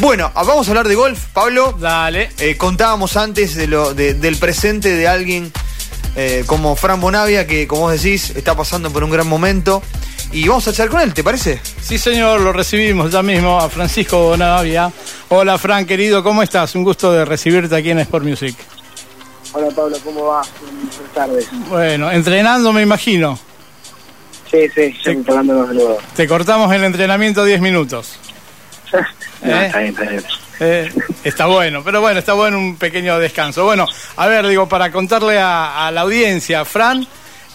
Bueno, ah, vamos a hablar de golf, Pablo. Dale. Eh, contábamos antes de lo, de- del presente de alguien eh, como Fran Bonavia, que como vos decís, está pasando por un gran momento. Y vamos a charlar con él, ¿te parece? Sí, señor, lo recibimos ya mismo a Francisco Bonavia. Hola, Fran, querido, ¿cómo estás? Un gusto de recibirte aquí en Sport Music. Hola Pablo, ¿cómo va? Buenas tardes. Bueno, entrenando me imagino. Sí, sí, ya hablando de nuevo. Te cortamos el entrenamiento 10 minutos. No, ¿Eh? está bien, está bien. Eh, está bueno, pero bueno, está bueno un pequeño descanso. Bueno, a ver, digo, para contarle a, a la audiencia, Fran,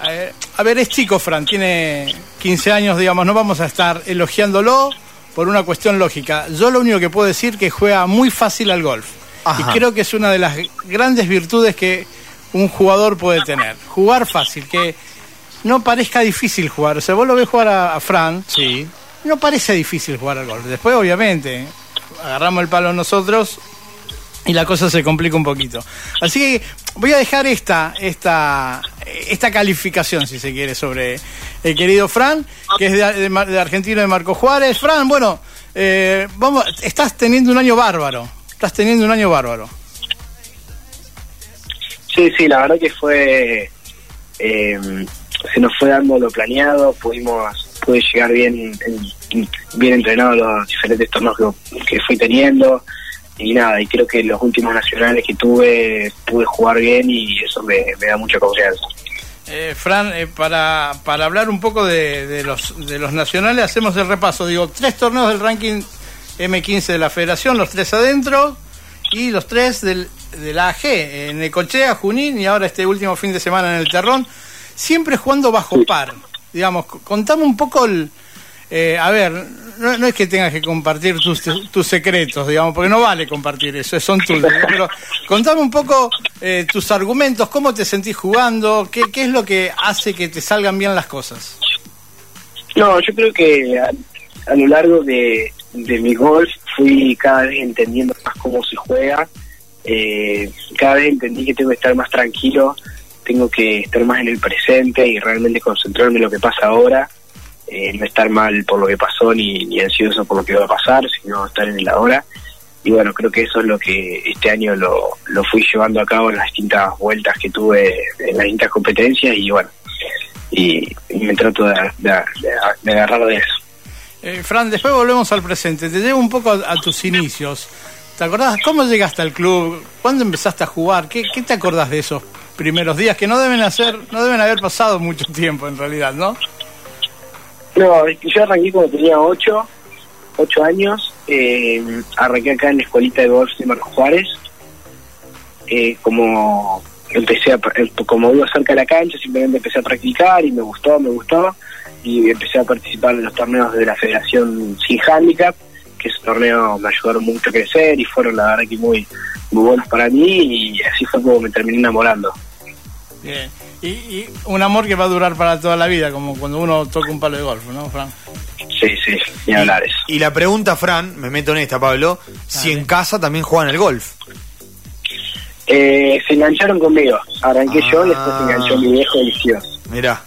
eh, a ver, es chico Fran, tiene 15 años, digamos, no vamos a estar elogiándolo por una cuestión lógica. Yo lo único que puedo decir que juega muy fácil al golf. Ajá. Y creo que es una de las grandes virtudes que un jugador puede tener. Jugar fácil, que no parezca difícil jugar. O sea, vos lo ves jugar a, a Fran, Sí. No parece difícil jugar al golf. Después, obviamente, agarramos el palo nosotros y la cosa se complica un poquito. Así que voy a dejar esta, esta, esta calificación, si se quiere, sobre el querido Fran, que es de, de, de argentino de Marco Juárez. Fran, bueno, eh, vamos, estás teniendo un año bárbaro. Estás teniendo un año bárbaro. Sí, sí, la verdad que fue. eh, se nos fue dando lo planeado, pudimos pude llegar bien en- bien entrenado a los diferentes torneos que, que fui teniendo y nada, y creo que los últimos nacionales que tuve pude jugar bien y eso me, me da mucha confianza. Eh, Fran, eh, para, para hablar un poco de, de los, de los nacionales, hacemos el repaso. Digo, tres torneos del ranking M15 de la Federación, los tres adentro y los tres del, de la AG, en Necochea, Junín y ahora este último fin de semana en el Terrón, siempre jugando bajo par. Digamos, contame un poco el... eh, a ver, no, no es que tengas que compartir tus, tus secretos, digamos, porque no vale compartir eso, son tuyos. Pero contame un poco eh, tus argumentos, cómo te sentís jugando, qué, qué es lo que hace que te salgan bien las cosas. No, yo creo que a, a lo largo de, de mi golf fui cada vez entendiendo más cómo se juega. Eh, cada vez entendí que tengo que estar más tranquilo, tengo que estar más en el presente y realmente concentrarme en lo que pasa ahora. eh, no estar mal por lo que pasó ni, ansioso por lo que va a pasar, sino estar en el ahora. Y bueno, creo que eso es lo que este año lo, lo fui llevando a cabo en las distintas vueltas que tuve en las distintas competencias y bueno, y, me trato de, de, de- de agarrar de eso. Eh, Fran, después volvemos al presente. Te llevo un poco a, a tus inicios. ¿Te acordás cómo llegaste al club? ¿Cuándo empezaste a jugar? ¿Qué, qué te acordás de esos primeros días que no deben hacer, no deben haber pasado mucho tiempo en realidad, ¿no? No, yo arranqué cuando tenía 8, ocho años, eh, arranqué acá en la escuelita de golf de Marcos Juárez, eh, como empecé a, como vivo cerca de la cancha, simplemente empecé a practicar y me gustó, me gustó, y empecé a participar en los torneos de la Federación Sin Handicap, que esos torneos me ayudaron mucho a crecer y fueron la verdad que muy, muy buenos para mí y así fue como me terminé enamorando. Bien. Y, y un amor que va a durar para toda la vida, como cuando uno toca un palo de golf, ¿no, Fran? Sí, sí, ni hablar eso. Y la pregunta, Fran, me meto en esta, Pablo, si en casa también juegan el golf. Eh, se engancharon conmigo. Arranqué yo y después Ah. se enganchó mi viejo tíos. Mirá.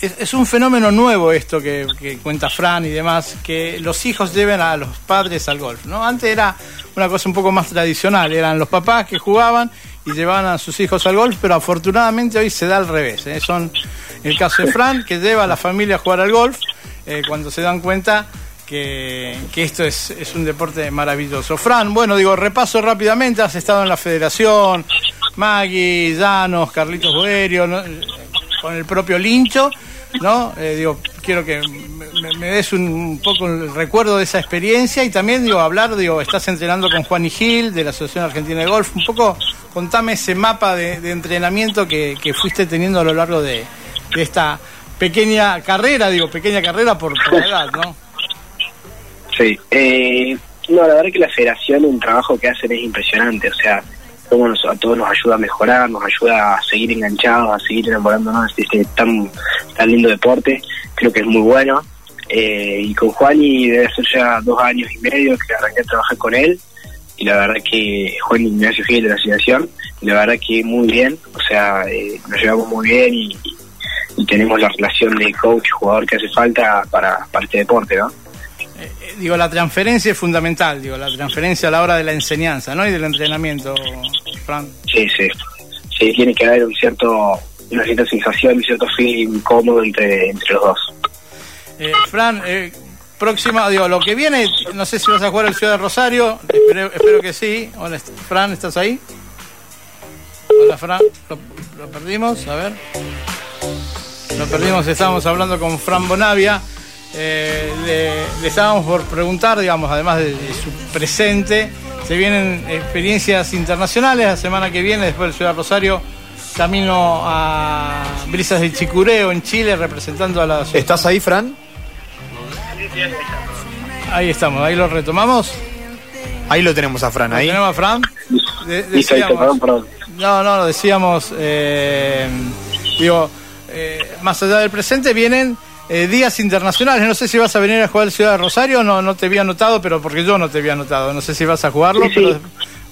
Es, es un fenómeno nuevo esto que, que cuenta Fran y demás, que los hijos lleven a los padres al golf, ¿no? Antes era una cosa un poco más tradicional, eran los papás que jugaban y llevaban a sus hijos al golf, pero afortunadamente hoy se da al revés. ¿eh? Son el caso de Fran, que lleva a la familia a jugar al golf, eh, cuando se dan cuenta que, que esto es, es un deporte maravilloso. Fran, bueno, digo, repaso rápidamente, has estado en la federación, Maggie, Llanos, Carlitos Boerio, ¿no? con el propio Lincho, ¿no? Eh, digo, quiero que me, des un, poco el recuerdo de esa experiencia y también, digo, hablar, digo, estás entrenando con Juan y Gil de la Asociación Argentina de Golf, un poco contame ese mapa de, entrenamiento que, que fuiste teniendo a lo largo de, esta pequeña carrera, digo, pequeña carrera por, por la edad, ¿no? Sí. Eh, no, la verdad que la federación, un trabajo que hacen es impresionante. O sea, cómo nos- a todos nos ayuda a mejorar, nos ayuda a seguir enganchados, a seguir enamorándonos de este tan, tan lindo deporte. Creo que es muy bueno. Eh, y con Juan y debe ser ya dos años y medio que arranqué a trabajar con él. Y la verdad que Juan Ignacio Gil de la asociación, y la verdad que muy bien. O sea, eh, nos llevamos muy bien y, y tenemos la relación de coach-jugador que hace falta para, para este deporte, ¿no? Eh, digo, la transferencia es fundamental, digo, la transferencia a la hora de la enseñanza, ¿no? Y del entrenamiento, Fran. Sí, sí. Sí, tiene que haber un cierto, una cierta sensación, un cierto feeling cómodo entre, entre los dos. Eh, Fran, eh, próxima, digo, lo que viene, no sé si vas a jugar el Ciudad de Rosario, espero, espero que sí. Hola, Fran, ¿estás ahí? Hola, Fran, lo, perdimos, a ver. Lo perdimos, estábamos hablando con Fran Bonavia. Eh, le, estábamos por preguntar, digamos, además de, de su presente, se vienen experiencias internacionales la semana que viene, después del Ciudad de Rosario, camino a Brisas de Chicureo en Chile, representando a la ¿Estás ahí, Fran? Ahí estamos, ahí lo retomamos. Ahí lo tenemos a Fran, ¿Lo ahí. tenemos a Fran? De- decíamos-. No, no, lo decíamos, eh, digo, eh, más allá del presente vienen eh, días internacionales. No sé si vas a venir a jugar al Ciudad de Rosario, no, no te había anotado, pero porque yo no te había anotado. No sé si vas a jugarlo, Sí, sí. pero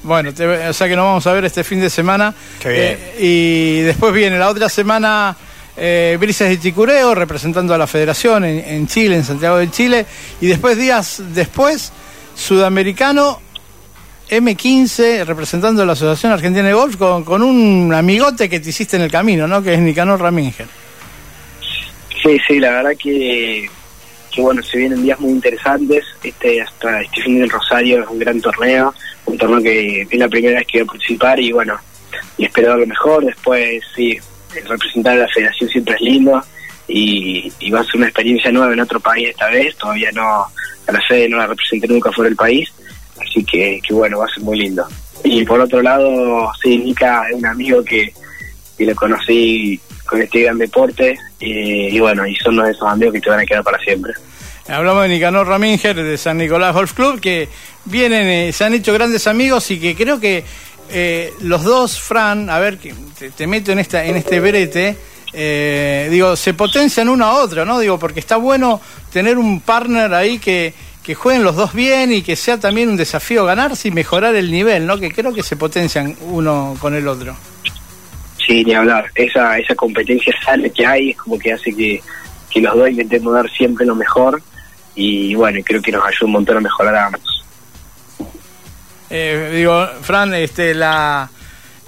bueno, te- o sea que nos vamos a ver este fin de semana. Qué bien. Eh, y después viene la otra semana eh, Brisas de Chicureo, representando a la federación en, Chile, en Santiago de Chile. Y después, días después, Sudamericano M15, representando a la Asociación Argentina de Golf, con, un amigote que te hiciste en el camino, ¿no? Que es Nicanor Raminger. Sí, sí, la verdad que, que bueno, se vienen días muy interesantes. Este hasta este fin del Rosario es un gran torneo, un torneo que es la primera vez que voy a participar y bueno, y espero lo mejor. Después, sí, representar a la federación siempre es lindo y, y va a ser una experiencia nueva en otro país esta vez. Todavía no, a la Fede no la representé nunca fuera del país, así que, que bueno, va a ser muy lindo. Y por otro lado, sí, Nika es un amigo que, que lo conocí con este gran deporte eh, y bueno, y son uno esos amigos que te van a quedar para siempre. Hablamos de Nicanor Raminger, de San Nicolás Golf Club, que vienen, eh, se han hecho grandes amigos y que creo que eh, los dos, Fran, a ver, te, te meto en, esta, en este brete, eh, digo, se potencian uno a otro, ¿no? Digo, porque está bueno tener un partner ahí que, que jueguen los dos bien y que sea también un desafío ganarse y mejorar el nivel, ¿no? Que creo que se potencian uno con el otro. Sí, ni hablar. Esa, esa competencia sale que hay es como que hace que, que los dos intentemos dar siempre lo mejor y bueno, creo que nos ayuda un montón a mejorar a ambos. Eh, digo, Fran, este, la,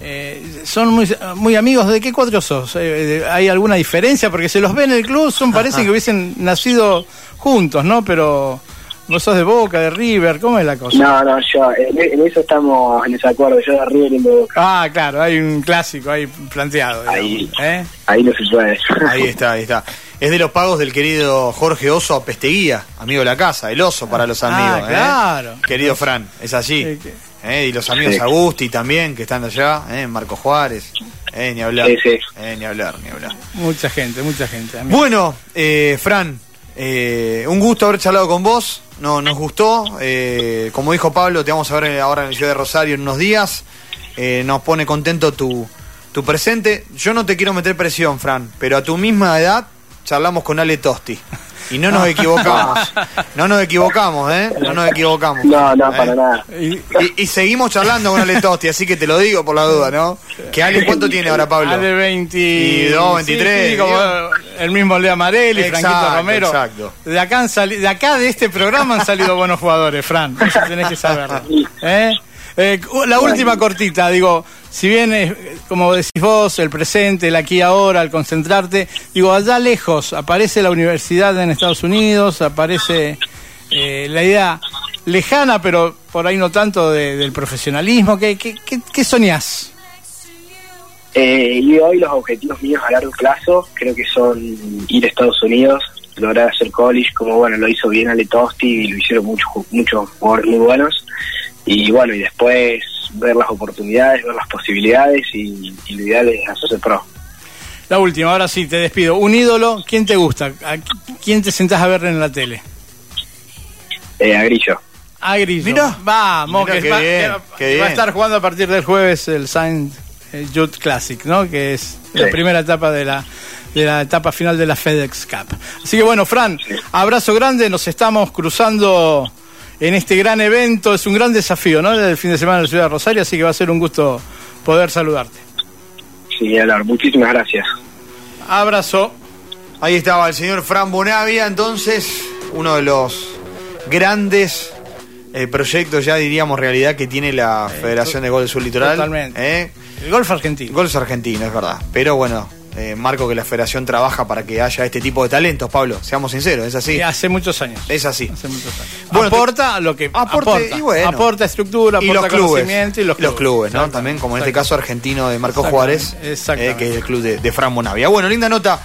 eh, son muy, muy amigos. ¿De qué cuatro sos? Eh, de- ¿Hay alguna diferencia? Porque se los ve en el club, son parecen que hubiesen nacido juntos, ¿no? Pero vos sos de Boca, de River, ¿cómo es la cosa? No, no, yo, en, en eso estamos en desacuerdo. Yo de River y de Boca. Ah, claro, hay un clásico ahí planteado. digamos, Ahí. ¿eh? Ahí no se puede. Ahí está, ahí está. Es de los pagos del querido Jorge Oso a Pesteguía, amigo de la casa, el oso para los Ah, amigos. ¿eh? claro. Querido Fran, es así. ¿Eh? Y los amigos. Agusti también, que están allá, ¿eh? Marco Juárez, ¿eh? ni hablar. Sí, sí. ¿eh? Ni hablar, ni hablar. Mucha gente, mucha gente. amigo. Bueno, eh, Fran, eh, un gusto haber charlado con vos. No, nos gustó. Eh, como dijo Pablo, te vamos a ver ahora en la ciudad de Rosario en unos días. Eh, nos pone contento tu, tu presente. Yo no te quiero meter presión, Fran, pero a tu misma edad charlamos con Ale Tosti. Y no nos equivocamos. No nos equivocamos, ¿eh? No nos equivocamos. No, no, ¿Eh? para nada. Y- Y, y seguimos charlando con Ale Tosti, así que te lo digo por la duda, ¿no? Que Ale, ¿cuánto tiene ahora, Pablo? De 22, 23, Sí, sí, como digo. el mismo Lea Marelli, Exacto, Franquito Romero. exacto. De acá, han sali- de acá, de este programa, han salido buenos jugadores, Fran. Eso tenés que saberlo. ¿Eh? Eh, la última cortita, digo, si bien, es, como decís vos, el presente, el aquí ahora, al concentrarte, digo, allá lejos aparece la universidad en Estados Unidos, aparece eh, la idea lejana, pero por ahí no tanto de- del profesionalismo. ¿Qué, qué, qué, soñás? Eh, y hoy los objetivos míos a largo plazo creo que son ir a Estados Unidos, lograr hacer college, como bueno, lo hizo bien Ale Tosti y lo hicieron muchos muchos jugadores muy buenos. Y bueno, y después ver las oportunidades, ver las posibilidades y, y lo ideal es hacerse pro. La última, ahora sí, te despido. Un ídolo, ¿quién te gusta? ¿A qui- quién te sentás a ver en la tele? Eh, a Grillo. A Grillo. Mirá. Vamos, Mirá que, qué va, bien, que qué va a estar jugando a partir del jueves el Saint eh, Jude Classic, ¿no? Que es la primera etapa de la de la etapa final de la FedEx Cup. Así que bueno, Fran, abrazo grande, nos estamos cruzando en este gran evento, es un gran desafío, ¿no? El fin de semana en la ciudad de Rosario, así que va a ser un gusto poder saludarte. Sí, hablar. Muchísimas gracias. Abrazo. Ahí estaba el señor Fran Bonavia, entonces, uno de los grandes eh, proyectos, ya diríamos realidad, que tiene la Federación de Golf Sur Litoral. Totalmente. ¿eh? El golf argentino. Golf argentino, es verdad. Pero bueno, eh, marco que la Federación trabaja para que haya este tipo de talentos, Pablo. Seamos sinceros, es así. Sí, hace muchos años. Es así. Hace muchos años. Bueno, te- aporta lo que Aporte, aporta. y bueno. aporta estructura, y aporta los clubes, conocimiento y los clubes. ¿no? También, como en este caso argentino de Marco Juárez, eh, que es el club de, de Fran Monavia. Bueno, linda nota